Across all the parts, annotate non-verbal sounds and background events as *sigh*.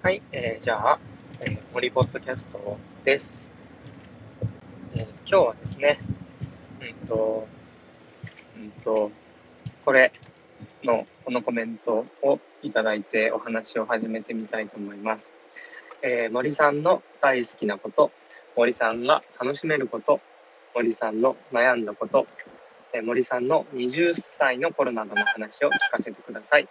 はい、えー、じゃあ、えー、森ポッドキャストです。えー、今日はですね、うんと、うんと、これの、このコメントをいただいてお話を始めてみたいと思います。えー、森さんの大好きなこと、森さんが楽しめること、森さんの悩んだこと、えー、森さんの20歳の頃などの話を聞かせてください。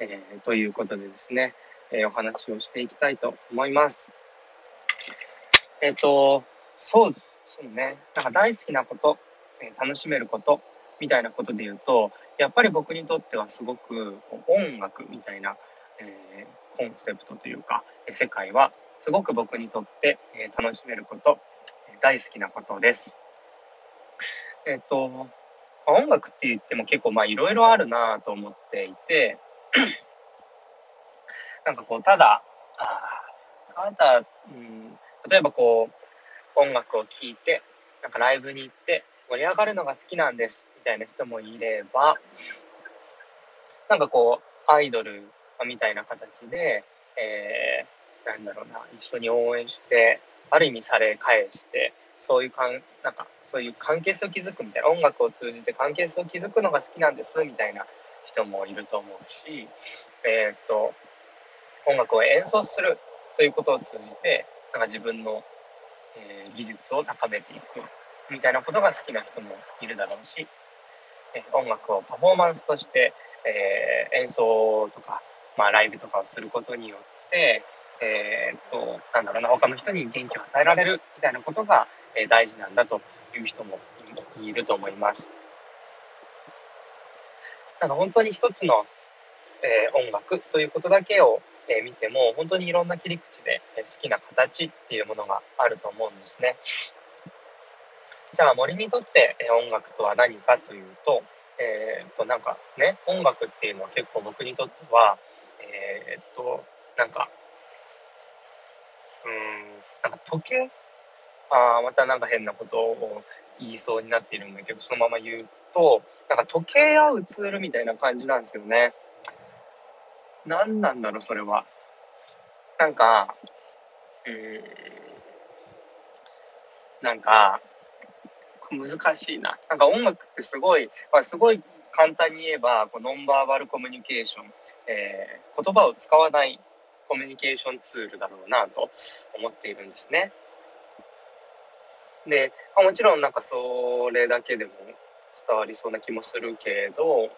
えー、ということでですね、えー、お話をしていきたいと思います。えっ、ー、と、そうです。そうね。なんか大好きなこと、えー、楽しめること、みたいなことで言うと、やっぱり僕にとってはすごくこう音楽みたいな、えー、コンセプトというか、世界はすごく僕にとって、えー、楽しめること、大好きなことです。えっ、ー、と、音楽って言っても結構まあいろいろあるなと思っていて、なんかこう、ただ、ただ、うん、例えばこう、音楽を聴いて、なんかライブに行って盛り上がるのが好きなんです、みたいな人もいれば、なんかこう、アイドルみたいな形で、えー、なんだろうな、一緒に応援して、ある意味され返して、そういうかん、なんか、そういう関係性を築くみたいな、音楽を通じて関係性を築くのが好きなんです、みたいな人もいると思うし、えー、っと、音楽を演奏するということを通じてなんか自分の、えー、技術を高めていくみたいなことが好きな人もいるだろうし、えー、音楽をパフォーマンスとして、えー、演奏とか、まあ、ライブとかをすることによって、えー、っとなんだろうな他の人に元気を与えられるみたいなことが、えー、大事なんだという人もいると思います。なんか本当に一つの、えー、音楽ということだけをえ見ても本当にいろんな切り口で好きな形っていうものがあると思うんですね。じゃあ森にとって音楽とは何かというと、えー、っとなんかね音楽っていうのは結構僕にとってはえー、っとなんかうんなんか時計？あまたなんか変なことを言いそうになっているんだけどそのまま言うとなんか時計やうツールみたいな感じなんですよね。何なんだろう、それは。なんか、うん、なんか、難しいな。なんか音楽ってすごい、まあ、すごい簡単に言えば、こうノンバーバルコミュニケーション、えー、言葉を使わないコミュニケーションツールだろうなと思っているんですね。で、あ、もちろんなんかそれだけでも伝わりそうな気もするけど、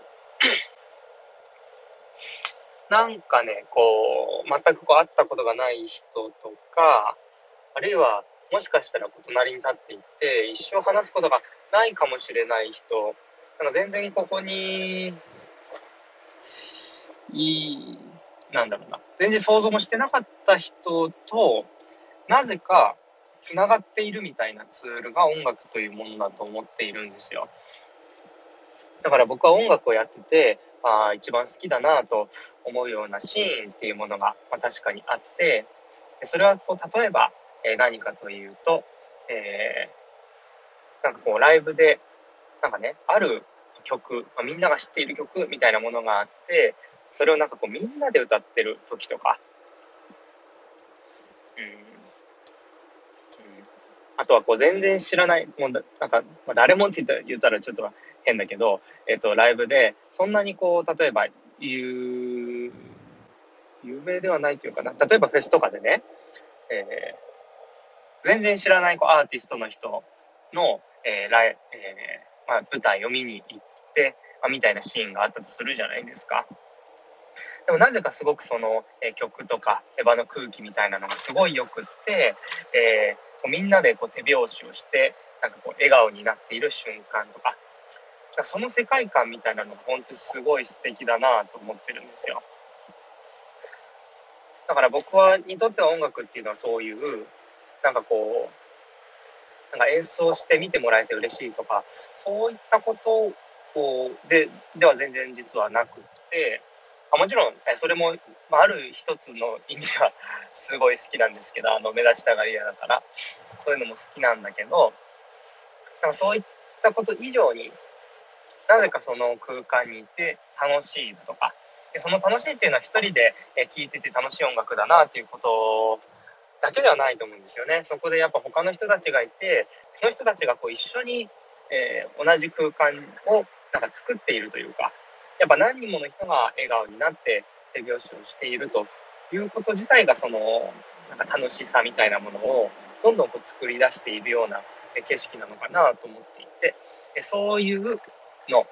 なんかね、こう、全くこう会ったことがない人とか、あるいは、もしかしたら隣に立っていて、一生話すことがないかもしれない人、なんか全然ここに、いい、なんだろうな、全然想像もしてなかった人と、なぜか繋がっているみたいなツールが音楽というものだと思っているんですよ。だから僕は音楽をやってて、あ一番好きだなと思うようなシーンっていうものが、まあ、確かにあってそれはこう例えば、え、何かというと、えー、なんかこうライブでなんかねある曲、まあ、みんなが知っている曲みたいなものがあってそれをなんかこうみんなで歌ってる時とか、うん、うん、あとはこう全然知らないもうなんか、まあ、誰もって言ったらちょっと変だけど、えっ、と、ライブで、そんなにこう、例えば、有、有名ではないというかな、例えばフェスとかでね、えー、全然知らないこうアーティストの人の、えーライえーまあ、舞台を見に行って、まあ、みたいなシーンがあったとするじゃないですか。でもなぜかすごくその、えー、曲とかエヴァの空気みたいなのがすごいよくって、えー、みんなでこう手拍子をしてなんかこう笑顔になっている瞬間とかその世界観みたいなのが本当にすごい素敵だなと思ってるんですよ。だから僕はにとっては音楽っていうのはそういうなんかこうなんか演奏して見てもらえて嬉しいとかそういったことをででは全然実はなくってあもちろんそれも、まあ、ある一つの意味はすごい好きなんですけどあの目立ちたがり屋だからそういうのも好きなんだけどなんかそういったこと以上になぜかその空間にいて楽しいとか、でその楽しいっていうのは一人で聴いてて楽しい音楽だなっていうことだけではないと思うんですよね。そこでやっぱ他の人たちがいて、その人たちがこう一緒に、えー、同じ空間をなんか作っているというか、やっぱ何人もの人が笑顔になって手拍子をしているということ自体がそのなんか楽しさみたいなものをどんどんこう作り出しているような景色なのかなと思っていて、そういうの好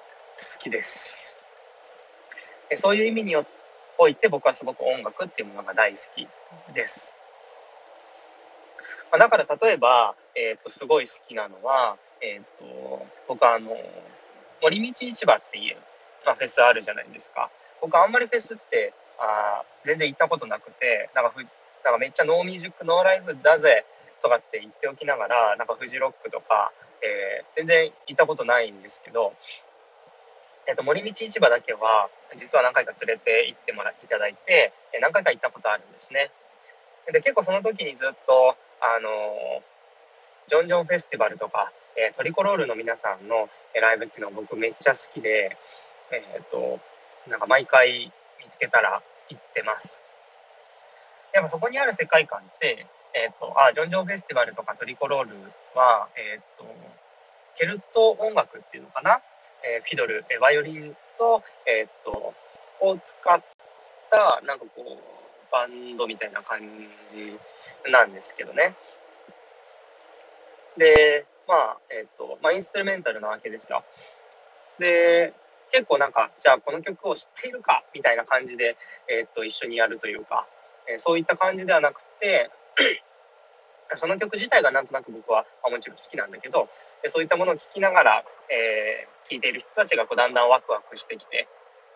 きです。そういう意味において僕はすごく音楽っていうものが大好きです。まあ、だから例えば、えっ、ー、と、すごい好きなのは、えっ、ー、と、僕はあの、森道市場っていう、まあ、フェスあるじゃないですか。僕あんまりフェスって、あ全然行ったことなくて、なんかふ、なんかめっちゃノーミュージックノーライフだぜとかって言っておきながら、なんかフジロックとか、えー、全然行ったことないんですけど、えっと、森道市場だけは、実は何回か連れて行ってもらいただいて、何回か行ったことあるんですね。で、結構その時にずっと、あの、ジョンジョンフェスティバルとか、え、トリコロールの皆さんのライブっていうのは僕めっちゃ好きで、えっ、と、なんか毎回見つけたら行ってます。やっぱそこにある世界観って、えっ、と、あ、ジョンジョンフェスティバルとかトリコロールは、えっ、と、ケルト音楽っていうのかな？えフィドル、えバイオリンと、えー、っと、を使った、なんかこう、バンドみたいな感じなんですけどね。で、まあ、えっ、と、まあ、インストゥルメンタルなわけですよ。で、結構なんか、じゃあこの曲を知っているかみたいな感じで、えっ、と、一緒にやるというか、えそういった感じではなくて、その曲自体がなんとなく僕は、あ、もちろん好きなんだけど、そういったものを聴きながら、えー、聴いている人たちがこうだんだんワクワクしてきて、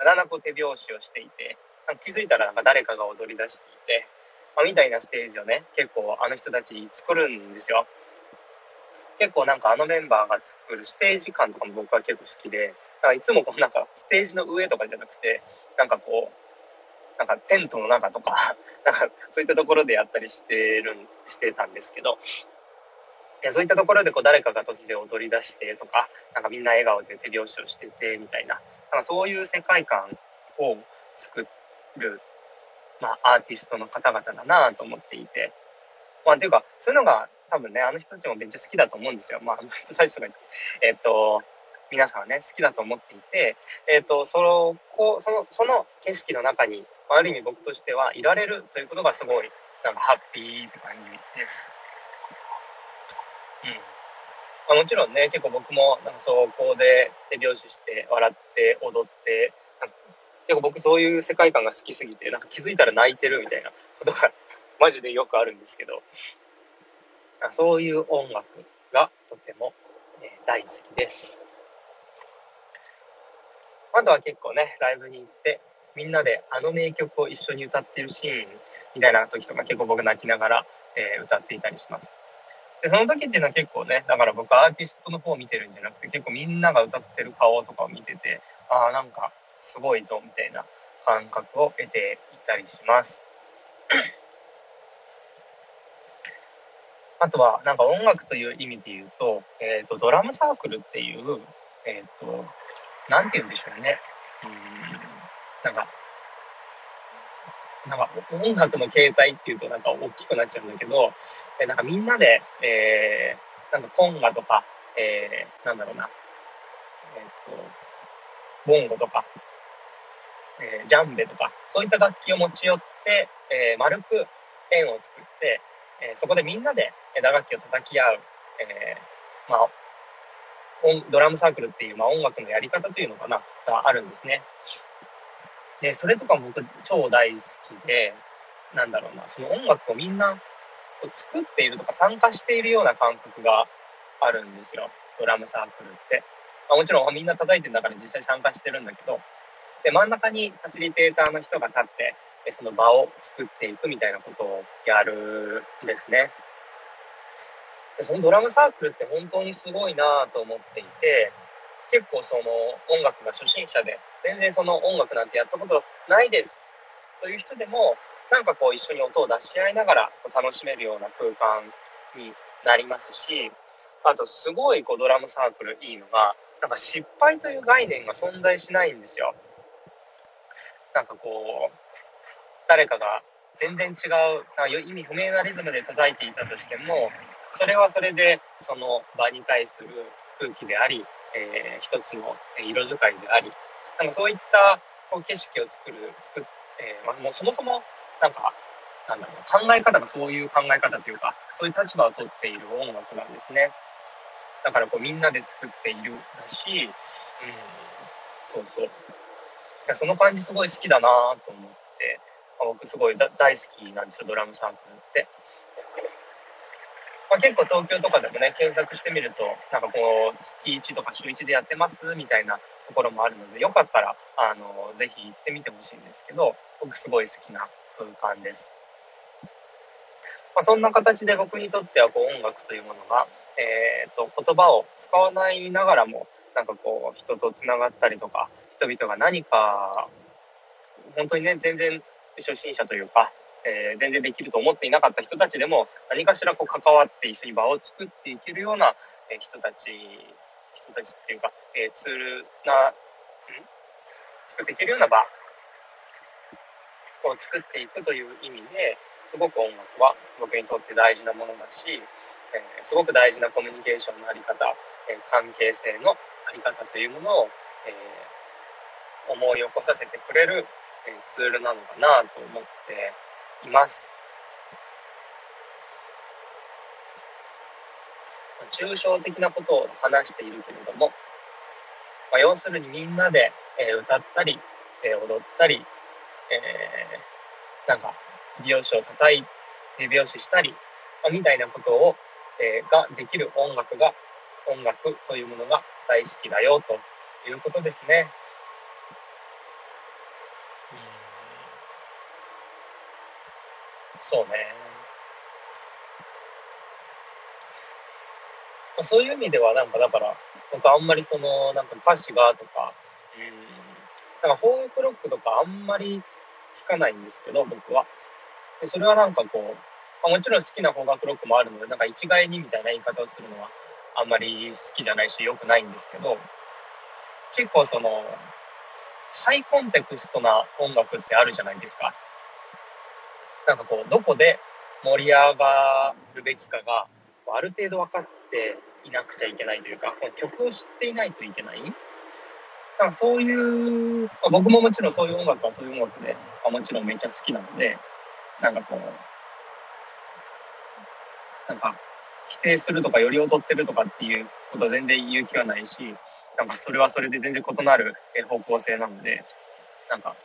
だんだんこう手拍子をしていて、なんか気づいたらなんか誰かが踊り出していて、まあ、みたいなステージをね、結構あの人たち作るんですよ。結構なんかあのメンバーが作るステージ感とかも僕は結構好きで、いつもこうなんかステージの上とかじゃなくて、なんかこう、なんかテントの中とか、*laughs* なんかそういったところでやったりしてる、してたんですけど、そういったところでこう誰かが突然踊り出してとか、なんかみんな笑顔で手拍子をしててみたいな、なんかそういう世界観を作る、まあアーティストの方々だなと思っていて、まあっていうか、そういうのが多分ね、あの人たちもめっちゃ好きだと思うんですよ。まああの人たちとか、えっと、皆さんはね、好きだと思っていて、えっ、ー、と、その、こう、その、その景色の中に、ある意味僕としてはいられるということがすごい、なんかハッピーって感じです。うん。まあ、もちろんね、結構僕も、なんかそこで手拍子して、笑って、踊って、結構僕そういう世界観が好きすぎて、なんか気づいたら泣いてるみたいなことが *laughs* マジでよくあるんですけど、そういう音楽がとても、え大好きです。あとは結構ね、ライブに行って、みんなであの名曲を一緒に歌ってるシーンみたいな時とか結構僕泣きながら、えー、歌っていたりします。で、その時っていうのは結構ね、だから僕アーティストの方を見てるんじゃなくて、結構みんなが歌ってる顔とかを見てて、ああ、なんかすごいぞみたいな感覚を得ていたりします。*coughs* あとは、なんか音楽という意味で言うと、えっ、ー、と、ドラムサークルっていう、えっ、ー、と、なんて言うんでしょうね。うん、なんか、なんか音楽の形態っていうとなんか大きくなっちゃうんだけど、えなんかみんなで、えー、なんかコンガとか、えー、なんだろうな、えー、っと、ボンゴとか、えー、ジャンベとか、そういった楽器を持ち寄って、えー、丸く円を作って、えー、そこでみんなで打楽器を叩き合う、えー、まあ、ドラムサークルっていう、まあ、音楽のやり方というのかな、があるんですね。で、それとか僕超大好きで、なんだろうな、その音楽をみんな作っているとか参加しているような感覚があるんですよ。ドラムサークルって。まあ、もちろんみんな叩いてるんだから実際参加してるんだけど、で、真ん中にファシリテーターの人が立って、その場を作っていくみたいなことをやるんですね。そのドラムサークルって本当にすごいなと思っていて、結構その音楽が初心者で、全然その音楽なんてやったことないですという人でも、なんかこう一緒に音を出し合いながら楽しめるような空間になりますし、あとすごいこうドラムサークルいいのが、なんか失敗という概念が存在しないんですよ。なんかこう、誰かが全然違う、なんか意味不明なリズムで叩いていたとしても、それはそれでその場に対する空気であり、えー、一つの色使いであり、なんかそういったこう景色を作る、作っえー、まあ、もうそもそもなんか、なんだろう、考え方がそういう考え方というか、そういう立場をとっている音楽なんですね。だからこうみんなで作っているだし、うん、そうそう。いやその感じすごい好きだなと思って、僕すごい大好きなんですよ、ドラムサークルって。まあ、結構東京とかでもね、検索してみると、なんかこう、月1とか週1でやってますみたいなところもあるので、よかったら、あの、ぜひ行ってみてほしいんですけど、僕すごい好きな空間です。まあ、そんな形で僕にとってはこう音楽というものが、えーと、言葉を使わないながらもなんかこう人とつながったりとか人々が何か本当にね全然初心者というか、えー、全然できると思っていなかった人たちでも何かしらこう関わって一緒に場を作っていけるような、え人たち人たちっていうか、えー、ツールな作っていけるような場を作っていくという意味ですごく音楽は僕にとって大事なものだし、えー、すごく大事なコミュニケーションのあり方、えー、関係性のあり方というものを、えー、思い起こさせてくれる、えツールなのかなと思って。います。抽象的なことを話しているけれども、まあ、要するにみんなで、え歌ったり、え踊ったり、えー、なんか手拍子を叩い手拍子したり、まあ、みたいなことを、えー、ができる音楽が音楽というものが大好きだよということですね。そうね。まあ、そういう意味ではなんかだから僕あんまりそのなんか歌詞がとかうんなんかフォークロックとかあんまり聞かないんですけど僕はでそれはなんかこう、まあ、もちろん好きな邦楽ロックもあるのでなんか一概にみたいな言い方をするのはあんまり好きじゃないし良くないんですけど結構そのハイコンテクストな音楽ってあるじゃないですかなんかこうどこで盛り上がるべきかがある程度分かっていなくちゃいけないというかこの曲を知っていないといけない。なんかそういう、まあ、僕ももちろんそういう音楽はそういう音楽で、まあ、もちろんめっちゃ好きなのでなんかこう、なんか、否定するとか、より劣ってるとかっていうことは全然言う気はないし、なんかそれはそれで全然異なる方向性なので、なんか、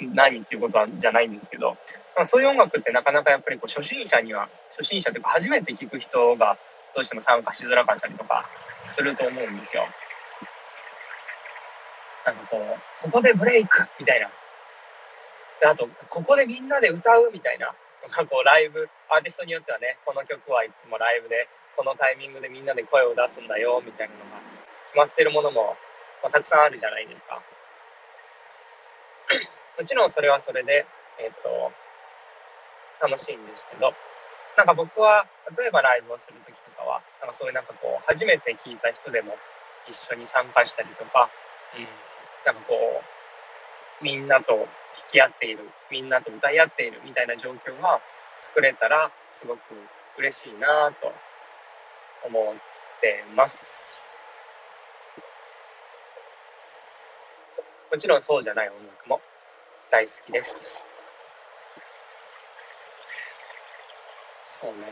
何っていうことはじゃないんですけど、まあそういう音楽ってなかなかやっぱりこう初心者には、初心者というか初めて聴く人がどうしても参加しづらかったりとかすると思うんですよ。なんかこう、ここでブレイクみたいなであと、ここでみんなで歌うみたいな、なんかこうライブ、アーティストによってはね、この曲はいつもライブで、このタイミングでみんなで声を出すんだよ、みたいなのが決まってるものも、まあ、たくさんあるじゃないですか。もちろんそれはそれで、えっ、と、楽しいんですけど、なんか僕は、例えばライブをするときとかは、なんかそういうなんかこう、初めて聞いた人でも一緒に参加したりとか、うん、なんかこう、みんなと聞き合っている、みんなと歌い合っているみたいな状況が作れたらすごく嬉しいなと思ってます。もちろんそうじゃない音楽も大好きです。そうね。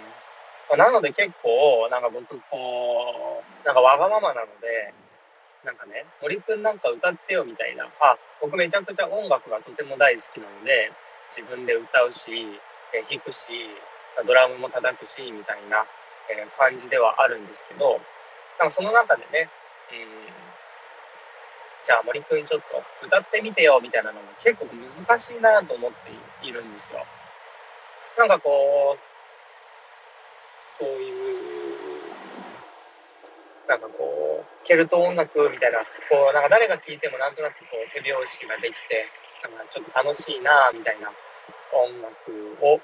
なので結構、なんか僕こう、なんかわがままなので、なんかね、森くんなんか歌ってよみたいな、あ、僕めちゃくちゃ音楽がとても大好きなので、自分で歌うし、え弾くし、ドラムも叩くし、みたいな、え感じではあるんですけど、なんかその中でね、うん、じゃあ森くんちょっと歌ってみてよみたいなのが結構難しいなと思っているんですよ。なんかこう、そういうなんかこう、ケルト音楽みたいな、こう、なんか誰が聴いてもなんとなくこう手拍子ができて、なんかちょっと楽しいなみたいな音楽を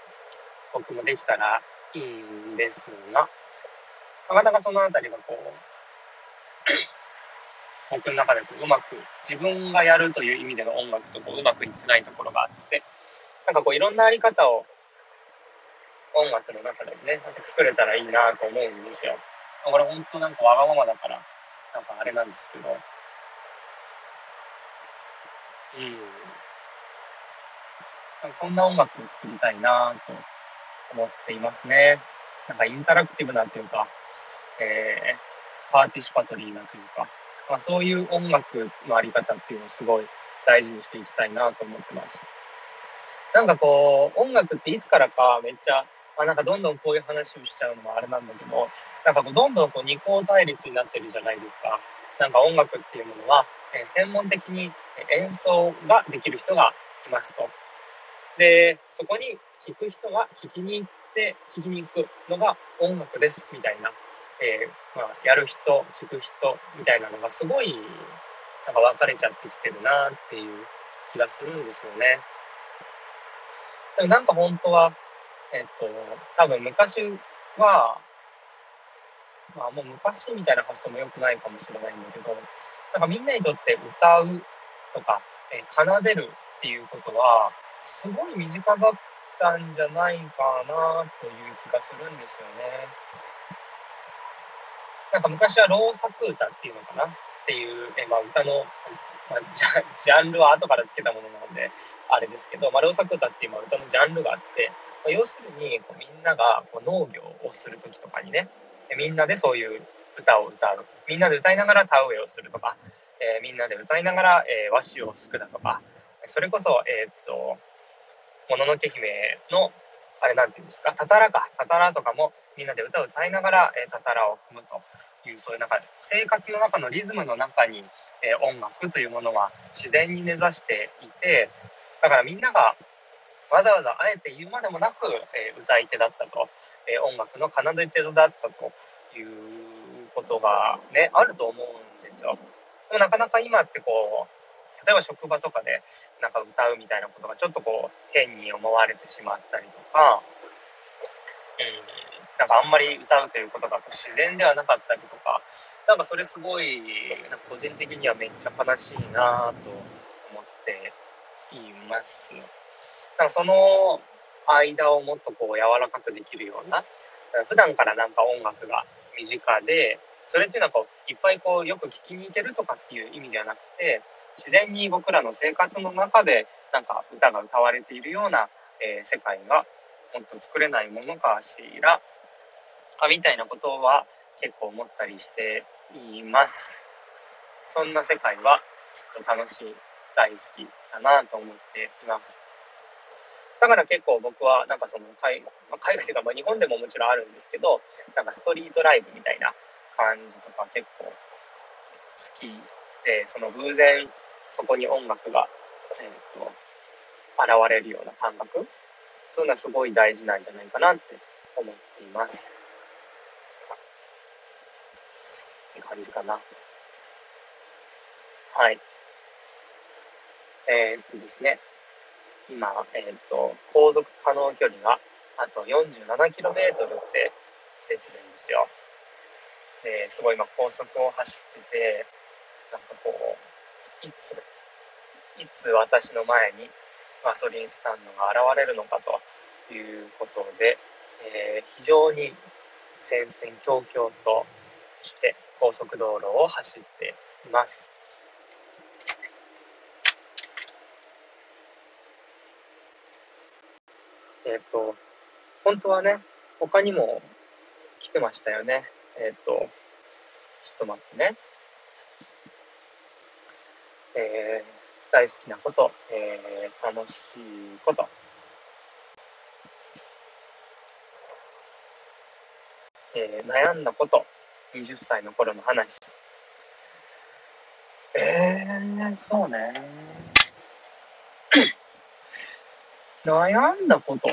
僕もできたらいいんですが、なかなかそのあたりがこう、僕の中でこううまく自分がやるという意味での音楽とこううまくいってないところがあってなんかこういろんなあり方を音楽の中でねなんか作れたらいいなと思うんですよ。これ本当なんかわがままだからなんかあれなんですけどうんなんかそんな音楽を作りたいなと思っていますね。なんかインタラクティブなというか、えー、パーティシパトリーなというか、まあ、そういう音楽のあり方っていうのをすごい大事にしていきたいなと思ってます。なんかこう、音楽っていつからかめっちゃ、あなんかどんどんこういう話をしちゃうのもあれなんだけど、なんかこうどんどんこう二項対立になってるじゃないですか。なんか音楽っていうものは、えー、専門的に演奏ができる人がいますと。で、そこに聞く人が聞きに行って聞きに行くのが音楽ですみたいな、えー、まあ、やる人、聞く人みたいなのがすごいなんか分かれちゃってきてるなっていう気がするんですよね。でもなんか本当は、えっと、多分昔は、まあもう昔みたいな発想も良くないかもしれないんだけど、なんかみんなにとって歌うとか、えー、奏でるっていうことは、すごい身近だったんじゃないかなという気がするんですよね。なんか昔は老作歌っていうのかなっていう、えまあ、歌の、まあ、ジャンルは後からつけたものなので、あれですけど、まあ、老作歌っていう、歌のジャンルがあって、まあ、要するにこうみんながこう農業をする時とかにね、みんなでそういう歌を歌う。みんなで歌いながら田植えをするとか、えー、みんなで歌いながら、えー、和紙をすくだとか、それこそ、えー、っと、もののけ姫の、あれなんていうんですか、たたらか、たたらとかもみんなで歌を歌いながら、えー、たたらを踏むという、そういうなんか生活の中のリズムの中に、えー、音楽というものは自然に根ざしていて、だからみんながわざわざあえて言うまでもなく、えー、歌い手だったと、え音楽の奏で手だったということがね、あると思うんですよ。でもなかなか今ってこう、例えば職場とかでなんか歌うみたいなことがちょっとこう変に思われてしまったりとか、うん、なんかあんまり歌うということが自然ではなかったりとか、なんかそれすごい、なんか個人的にはめっちゃ悲しいなと思っています。なんかその間をもっとこう柔らかくできるような、普段からなんか音楽が身近で、それっていうのはこういっぱいこうよく聴きに行けるとかっていう意味ではなくて、自然に僕らの生活の中でなんか歌が歌われているような、えー、世界がもっと作れないものかしらあみたいなことは結構思ったりしています。そんな世界はきっと楽しい、大好きだなと思っています。だから結構僕はなんかその海,、まあ、海外というかまあ日本でももちろんあるんですけど、なんかストリートライブみたいな感じとか結構好きで、その偶然そこに音楽が、えーと、現れるような感覚そういうのはすごい大事なんじゃないかなって思っています。って感じかな。はい。えー、っとですね。今、えー、っと、航続可能距離があと 47km って出てるんですよ。ですごい今高速を走ってて、なんかこう、いつ、いつ私の前にガソリンスタンドが現れるのかということで、えー、非常に戦々恐々として高速道路を走っています。えっ、ー、と、本当はね、他にも来てましたよね。えっ、ー、と、ちょっと待ってね。えー、大好きなこと、えー、楽しいこと、えー、悩んだこと、20歳の頃の話。えー、そうね。*coughs* 悩んだこと。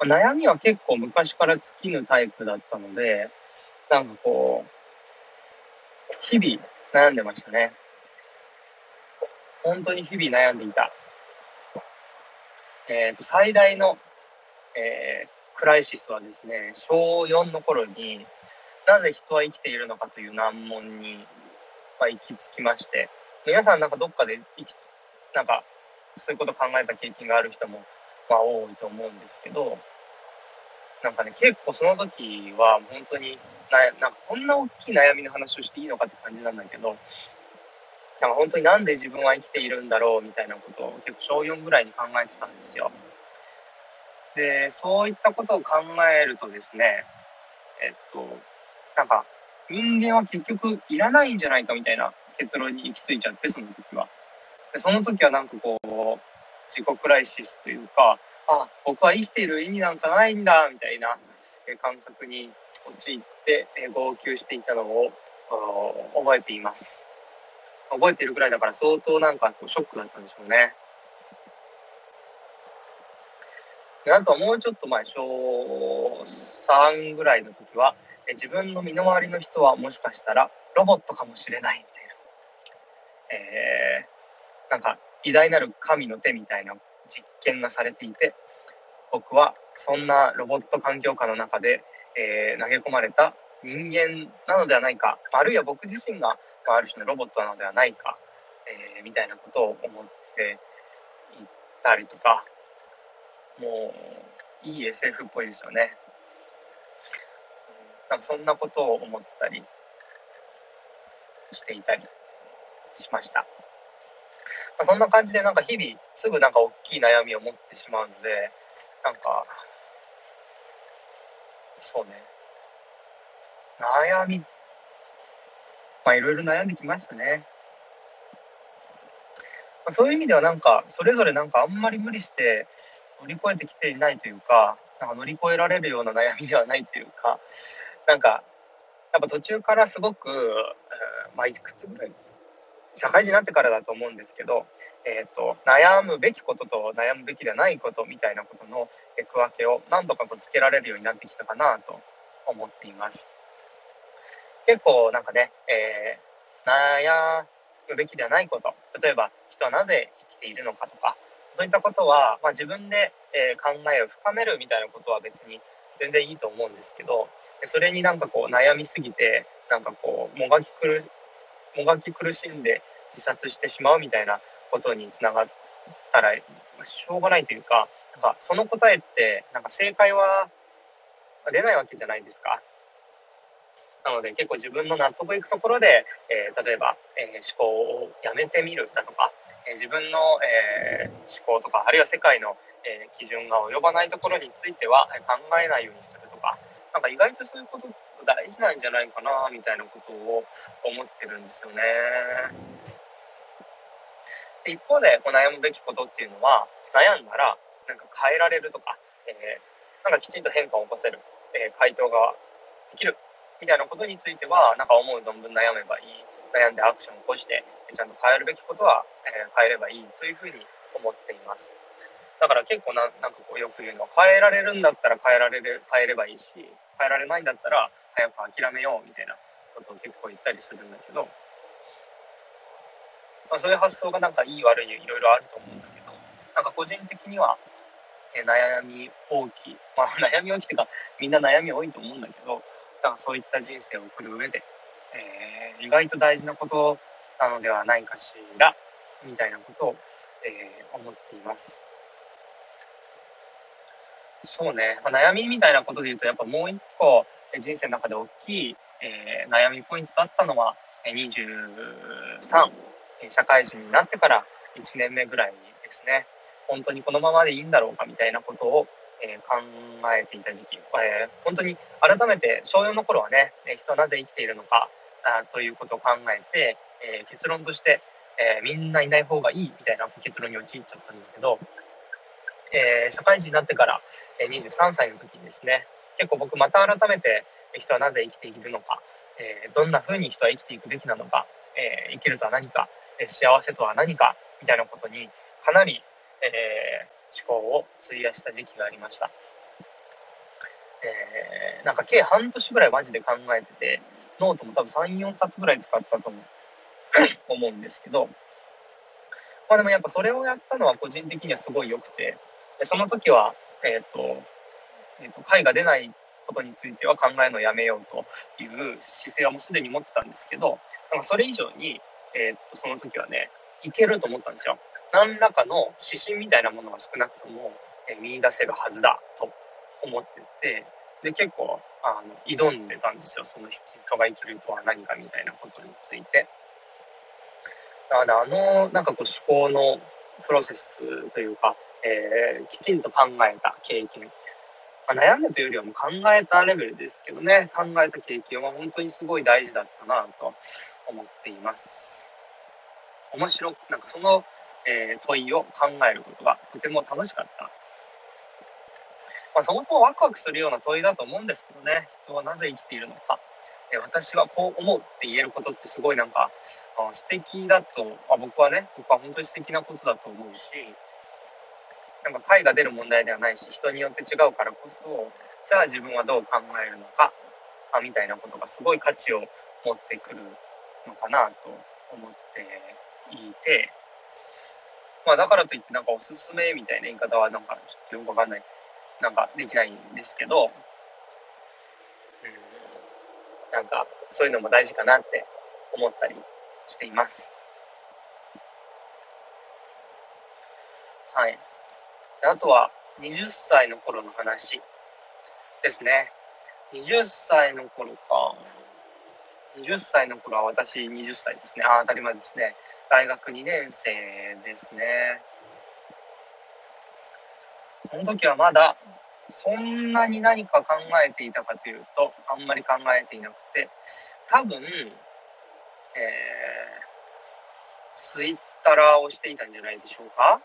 悩みは結構昔から尽きぬタイプだったので、なんかこう、日々悩んでましたね。本当に日々悩んでいた。えっ、ー、と、最大の、えー、クライシスはですね、小4の頃に、なぜ人は生きているのかという難問に、まあ、行き着きまして、皆さんなんかどっかで生きつ、なんかそういうこと考えた経験がある人も、まあ、多いと思うんですけど、なんかね、結構その時は本当にな、なんかこんな大きい悩みの話をしていいのかって感じなんだけど、なんか本当になんで自分は生きているんだろうみたいなことを結構小4ぐらいに考えてたんですよ。で、そういったことを考えるとですね、えっと、なんか人間は結局いらないんじゃないかみたいな結論に行き着いちゃって、その時は。でその時はなんかこう、自己クライシスというか、あ、僕は生きている意味なんかないんだ、みたいな感覚に陥って、え号泣していたのを覚えています。覚えているぐらいだから相当なんかこうショックだったんでしょうね。であとはもうちょっと前、小3ぐらいの時は、自分の身の回りの人はもしかしたらロボットかもしれないみたいな。えー、なんか偉大なる神の手みたいな実験がされていて、僕はそんなロボット環境下の中で、えー、投げ込まれた人間なのではないか、あるいは僕自身が、まあ、ある種のロボットなのではないか、えー、みたいなことを思っていったりとか、もう、いい SF っぽいですよね。なんかそんなことを思ったりしていたりしました。まあ、そんな感じでなんか日々すぐなんか大きい悩みを持ってしまうので、なんか、そうね。悩み、まあいろいろ悩んできましたね。まあ、そういう意味ではなんか、それぞれなんかあんまり無理して乗り越えてきていないというか、なんか乗り越えられるような悩みではないというか、なんか、やっぱ途中からすごく、まあいくつぐらい社会人になってからだと思うんですけど、えーと、悩むべきことと悩むべきではないことみたいなことの区分けを何とかこうつけられるようになってきたかなと思っています。結構なんかね、えー、悩むべきではないこと例えば人はなぜ生きているのかとかそういったことは、まあ、自分で、え考えを深めるみたいなことは別に全然いいと思うんですけどそれになんかこう悩みすぎてなんかこうもがき苦もがき苦しんで自殺してしまうみたいなことにつながったらしょうがないというかなんかその答えってなんか正解は出ないわけじゃないですか。なので結構自分の納得いくところで、えー、例えば、えー、思考をやめてみるだとか、えー、自分の、え思考とかあるいは世界の、え基準が及ばないところについては考えないようにするとかなんか意外とそういうこと大事なんじゃないかなみたいなことを思ってるんですよね。で一方でこう悩むべきことっていうのは悩んだらなんか変えられるとか、えー、なんかきちんと変化を起こせる、えー、回答ができるみたいなことについてはなんか思う存分悩めばいい悩んでアクションを起こしてちゃんと変えるべきことは、えー、変えればいいというふうに思っています。だから結構ななんかこうよく言うのは変えられるんだったら変えられる変えればいいし変えられないんだったら早く諦めようみたいなことを結構言ったりするんだけど、まあ、そういう発想がなんかいい悪いいろいろあると思うんだけどなんか個人的には、え悩み大きいまあ *laughs* 悩み大きいっていうかみんな悩み多いと思うんだけどなんかそういった人生を送る上で、えー、意外と大事なことなのではないかしらみたいなことを、えー、思っています。そうね、まあ、悩みみたいなことで言うと、やっぱもう一個、人生の中で大きい、えー、悩みポイントだったのは、23、社会人になってから1年目ぐらいですね。本当にこのままでいいんだろうかみたいなことを、えー、考えていた時期、えー、本当に改めて小4の頃はね、人はなぜ生きているのかあということを考えて、えー、結論として、えみんないない方がいいみたいな結論に陥っちゃったんだけど、えー、社会人になってから、えー、23歳の時にですね、結構僕また改めて人はなぜ生きているのか、えー、どんな風に人は生きていくべきなのか、え生きるとは何か、え幸せとは何か、みたいなことにかなり、え思考を費やした時期がありました。えなんか計半年ぐらいマジで考えてて、ノートも多分3、4冊ぐらい使ったと思う *coughs* 思うんですけど、まあでもやっぱそれをやったのは個人的にはすごい良くて、でその時は、えっ、ー、と、えっ、ー、と、貝が出ないことについては考えるのをやめようという姿勢はもうすでに持ってたんですけど、なんかそれ以上に、えー、と、その時はね、いけると思ったんですよ。何らかの指針みたいなものが少なくとも、え、見出せるはずだと思ってて、で、結構、あの、挑んでたんですよ。その人が生きるとは何かみたいなことについて。なので、あの、なんかこう思考のプロセスというか、えー、きちんと考えた経験。まあ、悩んだというよりはもう考えたレベルですけどね、考えた経験は本当にすごい大事だったなと思っています。面白くなんかその、えー、問いを考えることがとても楽しかったまあ、そもそもワクワクするような問いだと思うんですけどね人はなぜ生きているのか私はこう思うって言えることってすごいなんか素敵だとあ僕はね僕は本当に素敵なことだと思うしなんか解が出る問題ではないし人によって違うからこそじゃあ自分はどう考えるのかあみたいなことがすごい価値を持ってくるのかなと思っていてまあだからといってなんかおすすめみたいな言い方はなんかちょっとよくわかんないなんかできないんですけど、うん、なんかそういうのも大事かなって思ったりしています。はい。あとは20歳の頃の話ですね。20歳の頃か。20歳の頃は私20歳ですね。あ、当たり前ですね。大学2年生ですね。その時はまだそんなに何か考えていたかというとあんまり考えていなくて多分、えー、ツイッターをしていたんじゃないでしょうか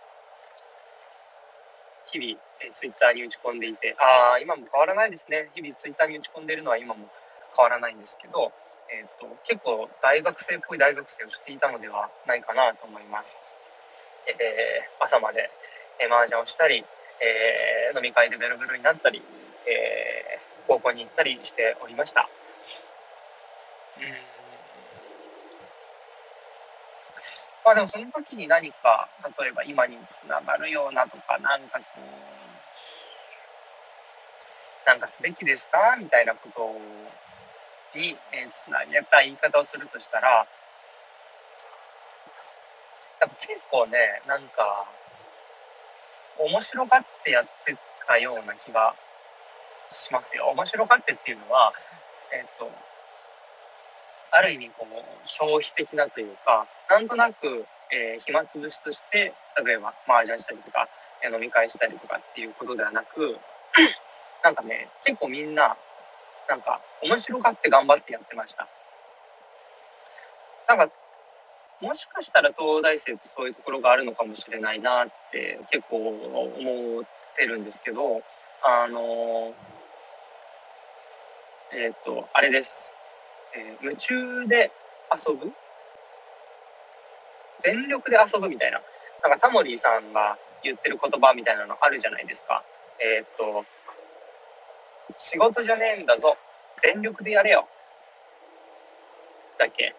日々、え、ツイッターに打ち込んでいてああ今も変わらないですね。日々ツイッターに打ち込んでいるのは今も変わらないんですけど、えーと、と結構大学生っぽい大学生をしていたのではないかなと思います、えー、朝まで、えー、麻雀をしたりえー、飲み会でベロベロになったり、えー、高校に行ったりしておりました。うん。まあでもその時に何か、例えば今につながるようなとか、なんかこう、なんかすべきですか？みたいなことに、えー、つなげた言い方をするとしたら、結構ね、なんか、面白がってやってたような気がしますよ。面白がってっていうのは、えっ、ー、と、ある意味こう消費的なというか、なんとなく、えー、暇つぶしとして、例えば麻雀したりとか、飲み会したりとかっていうことではなく、*coughs* なんかね、結構みんな、なんか面白がって頑張ってやってました。なんかもしかしたら東大生ってそういうところがあるのかもしれないなって結構思ってるんですけど、あの、えっ、ー、と、あれです。えー、夢中で遊ぶ？全力で遊ぶみたいな。なんかタモリさんが言ってる言葉みたいなのあるじゃないですか。えっ、と、仕事じゃねえんだぞ。全力でやれよ。だっけ？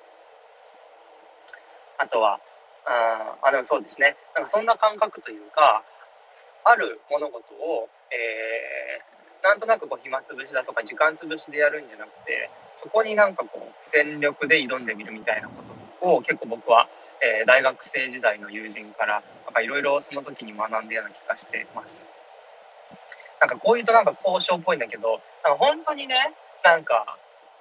あとは、ああ、でもそうですね。なんかそんな感覚というか、ある物事を、えー、なんとなくこう暇つぶしだとか時間つぶしでやるんじゃなくて、そこになんかこう全力で挑んでみるみたいなことを結構僕は、えー、大学生時代の友人からなんかいろいろその時に学んだような気がしてます。なんかこういうとなんか交渉っぽいんだけど、なんか本当にね、なんか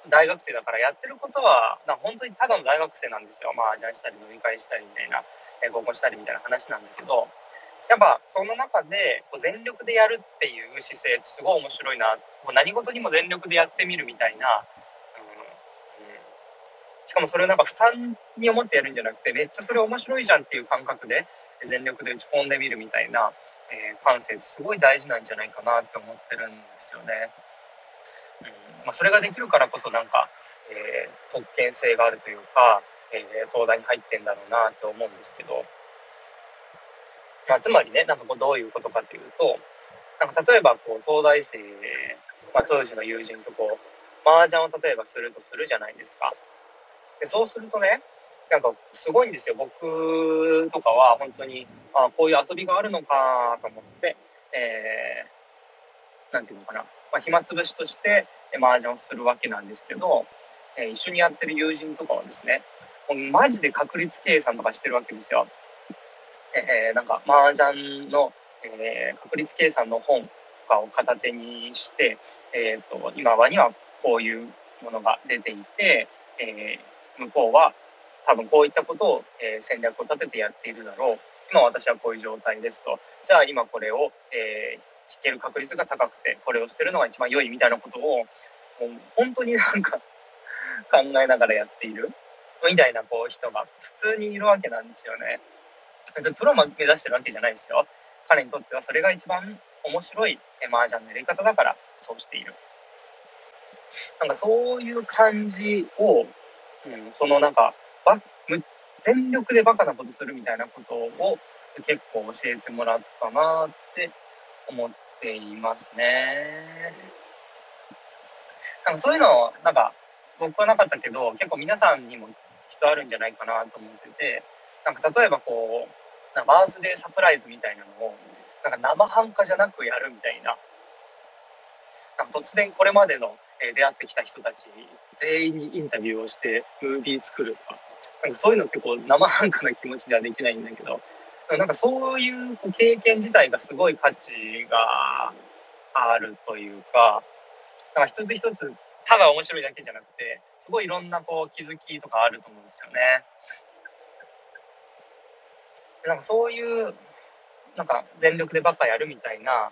大学生だからやってることはな本当にただの大学生なんですよまあじゃあしたり飲み会したりみたいな、え合コンしたりみたいな話なんだけどやっぱその中でこう全力でやるっていう姿勢ってすごい面白いな。もう何事にも全力でやってみるみたいな、うん。うん、しかもそれをなんか負担に思ってやるんじゃなくてめっちゃそれ面白いじゃんっていう感覚で全力で打ち込んでみるみたいな、えー、感性ってすごい大事なんじゃないかなって思ってるんですよね。うん。まあ、それができるからこそなんか、えー、特権性があるというか、えー、東大に入ってんだろうなと思うんですけど、まあ、つまりねなんかこうどういうことかというとなんか例えばこう東大生、まあ、当時の友人とこう麻雀を例えばするとするじゃないですか。でそうするとねなんかすごいんですよ僕とかは本当にあこういう遊びがあるのかと思って、えーなんていうのかな、まあ、暇つぶしとして麻雀をするわけなんですけど、えー、一緒にやってる友人とかはですね、もうマジで確率計算とかしてるわけですよ。えー、なんか麻雀の、えー、確率計算の本とかを片手にして、えーと、今はにはこういうものが出ていて、えー、向こうは多分こういったことを、えー、戦略を立ててやっているだろう今私はこういう状態ですとじゃあ今これを、えー、引ける確率が高くてこれを捨てるのが一番良いみたいなことをもう本当になんか考えながらやっているみたいなこう人が普通にいるわけなんですよね。別にプロも目指してるわけじゃないですよ。彼にとってはそれが一番面白い麻雀のやり方だからそうしている。なんかそういう感じを、うん、そのなんかば全力でバカなことするみたいなことを結構教えてもらったなって思っていますね。なんかそういうのなんか僕はなかったけど結構皆さんにもきっとあるんじゃないかなと思っててなんか例えばこうなバースデーサプライズみたいなのをなんか生半可じゃなくやるみたいな。なんか突然これまでの出会ってきた人たち全員にインタビューをしてムービー作るとか。なんかそういうのってこう生半可な気持ちではできないんだけど。なんかそういう経験自体がすごい価値があるというか。なんか一つ一つただ面白いだけじゃなくてすごいいろんなこう気づきとかあると思うんですよね。なんかそういうなんか全力でばっかやるみたいな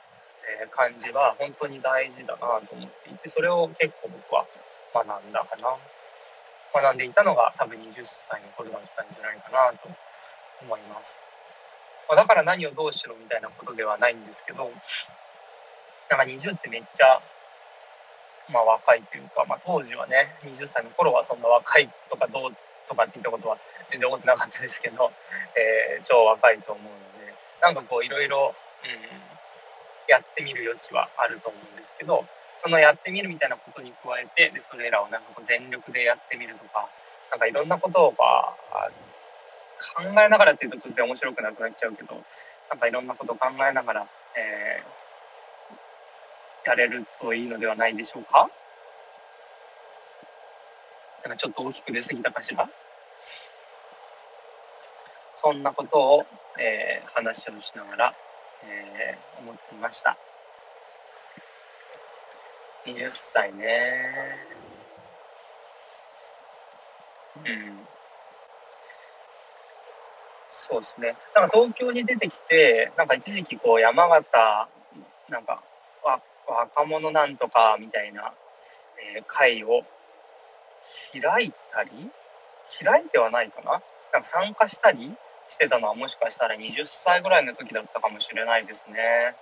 感じは本当に大事だなと思っていてそれを結構僕は学んだかな。学んでいたのが多分20歳の頃だったんじゃないかなと思います、ま、だから何をどうしろみたいなことではないんですけどなんか20ってめっちゃまあ若いというか、まあ、当時はね20歳の頃はそんな若いとかどうとかって言ったことは全然思ってなかったですけど、えー、超若いと思うのでなんかこういろいろ、やってみる余地はあると思うんですけどそのやってみるみたいなことに加えてでそれらをなんかこう全力でやってみるとかなんかいろんなことをまあ考えながらっていうと突然面白くなくなっちゃうけどなんかいろんなことを考えながら、えー、やれるといいのではないでしょうか？なんかちょっと大きく出過ぎたかしら？そんなことを、えー、話をしながらえー、思っていました。20歳ね。うん。そうですね。なんか東京に出てきて、なんか一時期こう山形、なんかわ若者なんとかみたいな、えー、会を開いたり？開いてはないかな？なんか参加したり？してたのはもしかしたら20歳ぐらいの時だったかもしれないですね。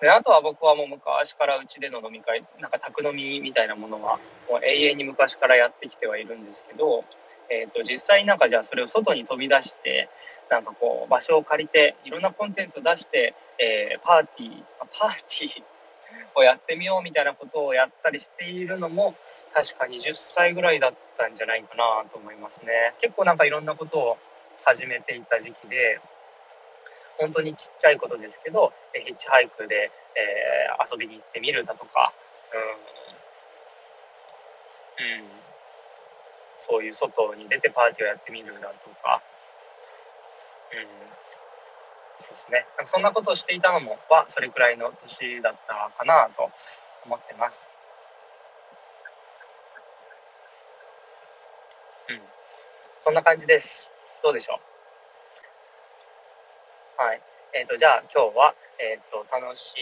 であとは僕はもう昔からうちでの飲み会なんか宅飲みみたいなものはもう永遠に昔からやってきてはいるんですけど、えー、と実際なんかじゃあそれを外に飛び出してなんかこう場所を借りていろんなコンテンツを出して、えー、パーティーパーティーをやってみようみたいなことをやったりしているのも確か20歳ぐらいだったんじゃないかなと思いますね。結構なんかいろんなことを始めていた時期で本当にちっちゃいことですけどヒッチハイクで、えー、遊びに行ってみるだとかうん、うん、そういう外に出てパーティーをやってみるだとか。うん。そうですね。なんかそんなことをしていたのも、は、それくらいの年だったかなと思ってます。うん。そんな感じです。どうでしょう？はい。えっ、ー、と、じゃあ今日は、えっ、ー、と、楽し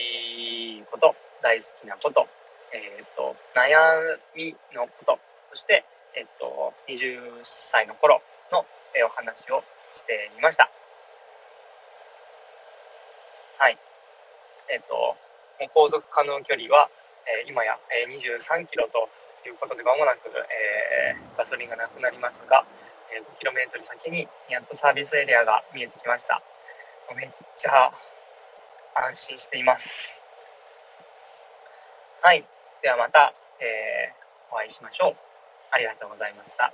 いこと、大好きなこと、えっ、ー、と、悩みのこと、そして、えっ、と、20歳の頃のお話をしてみました。はい。えっ、と、航続可能距離は、えー、今や、えー、23キロということで、まもなく、えー、ガソリンがなくなりますが、えー、5キロメートル先にやっとサービスエリアが見えてきました。めっちゃ安心しています。はい。ではまた、えー、お会いしましょう。ありがとうございました。